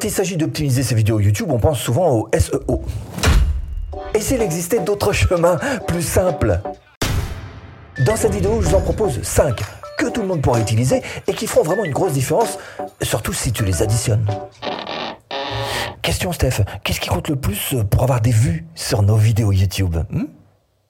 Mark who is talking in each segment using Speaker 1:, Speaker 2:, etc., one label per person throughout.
Speaker 1: Quand il s'agit d'optimiser ses vidéos YouTube, on pense souvent au SEO. Et s'il existait d'autres chemins plus simples? Dans cette vidéo, je vous en propose 5 que tout le monde pourra utiliser et qui feront vraiment une grosse différence, surtout si tu les additionnes. Question Steph, qu'est-ce qui compte le plus pour avoir des vues sur nos vidéos YouTube hmm?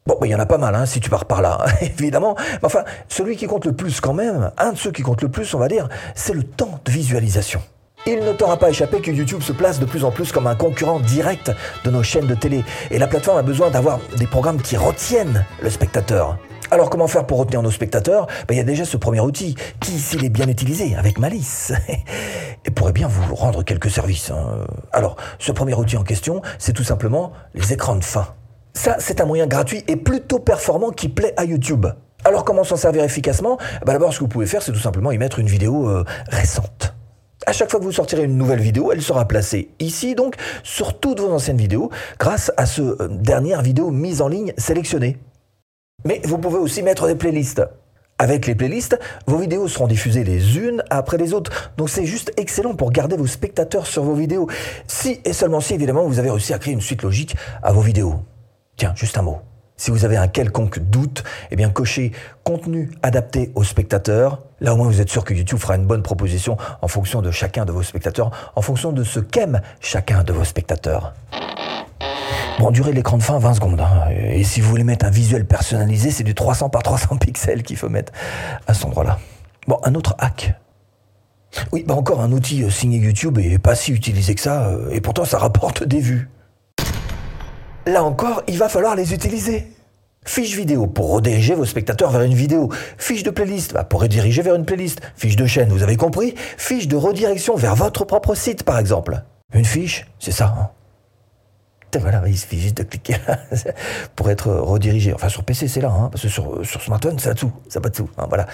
Speaker 1: Bon, il y en a pas mal, hein, si tu pars par là, évidemment. Mais enfin, celui qui compte le plus quand même, un de ceux qui compte le plus, on va dire, c'est le temps de visualisation. Il ne t'aura pas échappé que YouTube se place de plus en plus comme un concurrent direct de nos chaînes de télé. Et la plateforme a besoin d'avoir des programmes qui retiennent le spectateur. Alors comment faire pour retenir nos spectateurs? Ben, Il y a déjà ce premier outil qui, s'il est bien utilisé, avec malice, et pourrait bien vous rendre quelques services. Hein. Alors, ce premier outil en question, c'est tout simplement les écrans de fin. Ça, c'est un moyen gratuit et plutôt performant qui plaît à YouTube. Alors comment s'en servir efficacement? Ben, D'abord, ce que vous pouvez faire, c'est tout simplement y mettre une vidéo euh, récente. À chaque fois que vous sortirez une nouvelle vidéo, elle sera placée ici, donc sur toutes vos anciennes vidéos, grâce à ce euh, dernière vidéo mise en ligne sélectionnée. Mais vous pouvez aussi mettre des playlists. Avec les playlists, vos vidéos seront diffusées les unes après les autres. Donc c'est juste excellent pour garder vos spectateurs sur vos vidéos. Si et seulement si évidemment vous avez réussi à créer une suite logique à vos vidéos. Tiens, juste un mot. Si vous avez un quelconque doute, eh bien cochez contenu adapté aux spectateurs. Là au moins vous êtes sûr que YouTube fera une bonne proposition en fonction de chacun de vos spectateurs, en fonction de ce qu'aime chacun de vos spectateurs. Bon, durée de l'écran de fin, 20 secondes. Hein. Et si vous voulez mettre un visuel personnalisé, c'est du 300 par 300 pixels qu'il faut mettre à cet endroit-là. Bon, un autre hack. Oui, bah encore un outil euh, signé YouTube et pas si utilisé que ça, euh, et pourtant ça rapporte des vues. Là encore, il va falloir les utiliser. Fiche vidéo pour rediriger vos spectateurs vers une vidéo. Fiche de playlist bah, pour rediriger vers une playlist. Fiche de chaîne, vous avez compris Fiche de redirection vers votre propre site, par exemple. Une fiche, c'est ça. Hein voilà, il suffit juste de cliquer là pour être redirigé. Enfin, sur PC, c'est là, hein, parce que sur, smartphone, c'est dessous, ça pas dessous. Hein, voilà.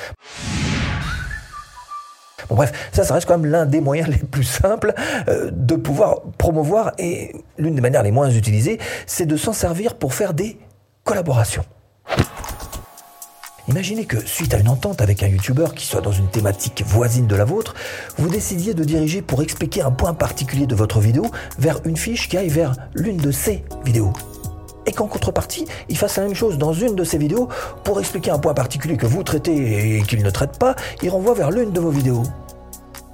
Speaker 1: Bon, bref, ça, ça reste quand même l'un des moyens les plus simples euh, de pouvoir promouvoir et l'une des manières les moins utilisées, c'est de s'en servir pour faire des collaborations. Imaginez que, suite à une entente avec un youtubeur qui soit dans une thématique voisine de la vôtre, vous décidiez de diriger pour expliquer un point particulier de votre vidéo vers une fiche qui aille vers l'une de ses vidéos. Et qu'en contrepartie, il fasse la même chose dans une de ses vidéos pour expliquer un point particulier que vous traitez et qu'il ne traite pas, il renvoie vers l'une de vos vidéos.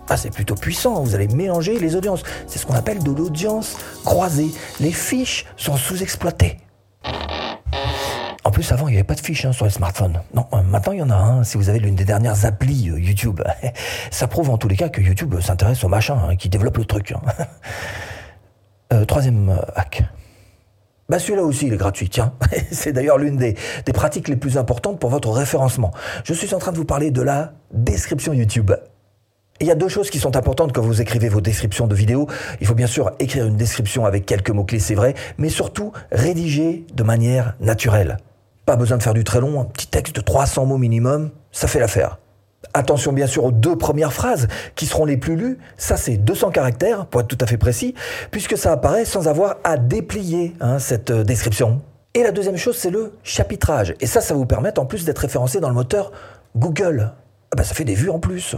Speaker 1: Ah, c'est plutôt puissant, vous allez mélanger les audiences. C'est ce qu'on appelle de l'audience croisée. Les fiches sont sous-exploitées. En plus, avant, il n'y avait pas de fiches hein, sur les smartphones. Non, euh, maintenant, il y en a un. si vous avez l'une des dernières applis euh, YouTube. Ça prouve en tous les cas que YouTube s'intéresse au machin, hein, qui développe le truc. Hein. Euh, troisième hack. Bah celui-là aussi, il est gratuit, tiens. C'est d'ailleurs l'une des, des pratiques les plus importantes pour votre référencement. Je suis en train de vous parler de la description YouTube. Il y a deux choses qui sont importantes quand vous écrivez vos descriptions de vidéos. Il faut bien sûr écrire une description avec quelques mots-clés, c'est vrai, mais surtout rédiger de manière naturelle. Pas besoin de faire du très long, un petit texte de 300 mots minimum, ça fait l'affaire. Attention bien sûr aux deux premières phrases qui seront les plus lues. Ça c'est 200 caractères pour être tout à fait précis, puisque ça apparaît sans avoir à déplier hein, cette euh, description. Et la deuxième chose c'est le chapitrage. Et ça, ça vous permet en plus d'être référencé dans le moteur Google. Ah bah, ça fait des vues en plus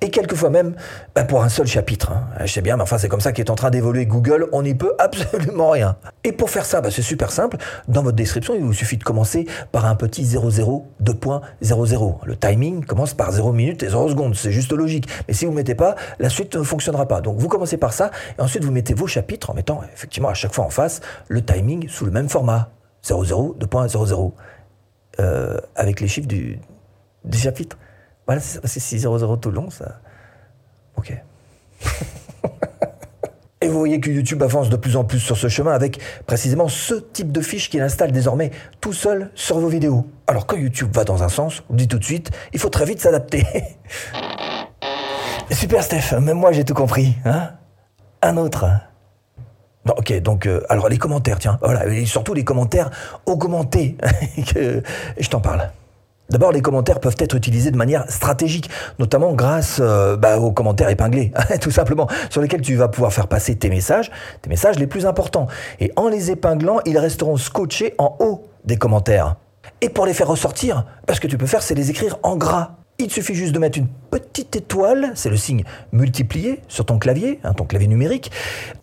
Speaker 1: et quelquefois même bah, pour un seul chapitre. Hein. Je sais bien, mais enfin c'est comme ça qu'est en train d'évoluer Google, on n'y peut absolument rien. Et pour faire ça, bah, c'est super simple. Dans votre description, il vous suffit de commencer par un petit 00.2.00. Le timing commence par 0 minutes et 0 secondes, c'est juste logique. Mais si vous ne mettez pas, la suite ne fonctionnera pas. Donc vous commencez par ça, et ensuite vous mettez vos chapitres en mettant effectivement à chaque fois en face le timing sous le même format. 00.2.00. Euh, avec les chiffres du, du chapitre. Voilà, c'est 600 tout le long, ça. Ok. Et vous voyez que YouTube avance de plus en plus sur ce chemin avec précisément ce type de fiche qu'il installe désormais tout seul sur vos vidéos. Alors quand YouTube va dans un sens, on dit tout de suite, il faut très vite s'adapter. Super Steph, même moi j'ai tout compris. Hein un autre. ok, donc euh, alors les commentaires, tiens, voilà, et surtout les commentaires augmentés, que je t'en parle. D'abord, les commentaires peuvent être utilisés de manière stratégique, notamment grâce euh, bah, aux commentaires épinglés, tout simplement, sur lesquels tu vas pouvoir faire passer tes messages, tes messages les plus importants. Et en les épinglant, ils resteront scotchés en haut des commentaires. Et pour les faire ressortir, bah, ce que tu peux faire, c'est les écrire en gras. Il suffit juste de mettre une petite étoile, c'est le signe multiplié sur ton clavier, hein, ton clavier numérique.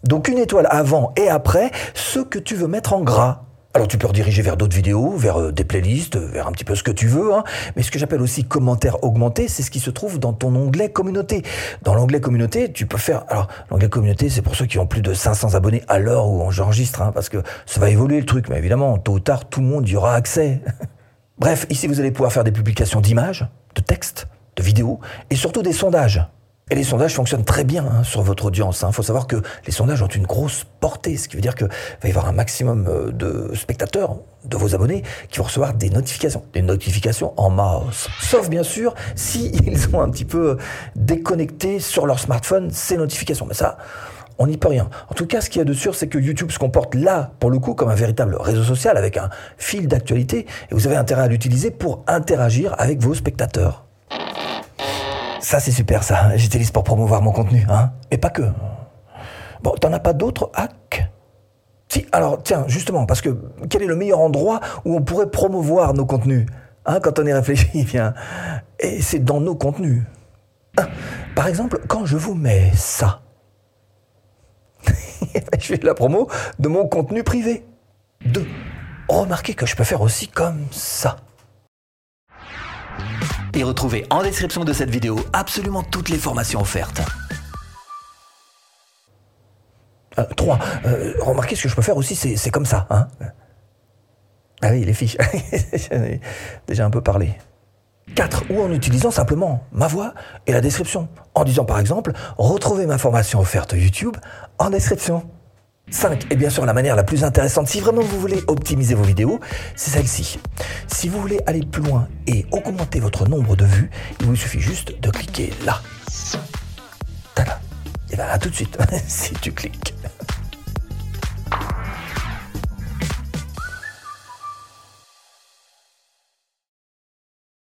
Speaker 1: Donc une étoile avant et après ce que tu veux mettre en gras. Alors tu peux rediriger vers d'autres vidéos, vers euh, des playlists, vers un petit peu ce que tu veux. Hein. Mais ce que j'appelle aussi commentaires augmentés, c'est ce qui se trouve dans ton onglet communauté. Dans l'onglet communauté, tu peux faire... Alors l'onglet communauté, c'est pour ceux qui ont plus de 500 abonnés à l'heure où j'enregistre, hein, parce que ça va évoluer le truc. Mais évidemment, tôt ou tard, tout le monde y aura accès. Bref, ici vous allez pouvoir faire des publications d'images, de textes, de vidéos, et surtout des sondages. Et les sondages fonctionnent très bien hein, sur votre audience. Il hein. faut savoir que les sondages ont une grosse portée, ce qui veut dire qu'il va y avoir un maximum euh, de spectateurs, de vos abonnés, qui vont recevoir des notifications, des notifications en mouse. Sauf bien sûr si ils ont un petit peu déconnecté sur leur smartphone ces notifications. Mais ça, on n'y peut rien. En tout cas, ce qu'il y a de sûr, c'est que YouTube se comporte là, pour le coup, comme un véritable réseau social avec un fil d'actualité, et vous avez intérêt à l'utiliser pour interagir avec vos spectateurs. Ça, c'est super, ça. J'utilise pour promouvoir mon contenu, hein. Et pas que. Bon, t'en as pas d'autres hacks? Si, alors, tiens, justement, parce que quel est le meilleur endroit où on pourrait promouvoir nos contenus? Hein, Quand on y réfléchit, bien. Et c'est dans nos contenus. par exemple, quand je vous mets ça, je fais la promo de mon contenu privé. Deux, remarquez que je peux faire aussi comme ça
Speaker 2: et retrouvez en description de cette vidéo absolument toutes les formations offertes.
Speaker 1: 3. Euh, euh, remarquez ce que je peux faire aussi, c'est comme ça. Hein ah oui, les fiches. J'en ai déjà un peu parlé. 4. Ou en utilisant simplement ma voix et la description. En disant par exemple, retrouvez ma formation offerte YouTube en description. 5. Et bien sûr, la manière la plus intéressante, si vraiment vous voulez optimiser vos vidéos, c'est celle-ci. Si vous voulez aller plus loin et augmenter votre nombre de vues, il vous suffit juste de cliquer là. Tada. Et bien, à tout de suite, si tu cliques.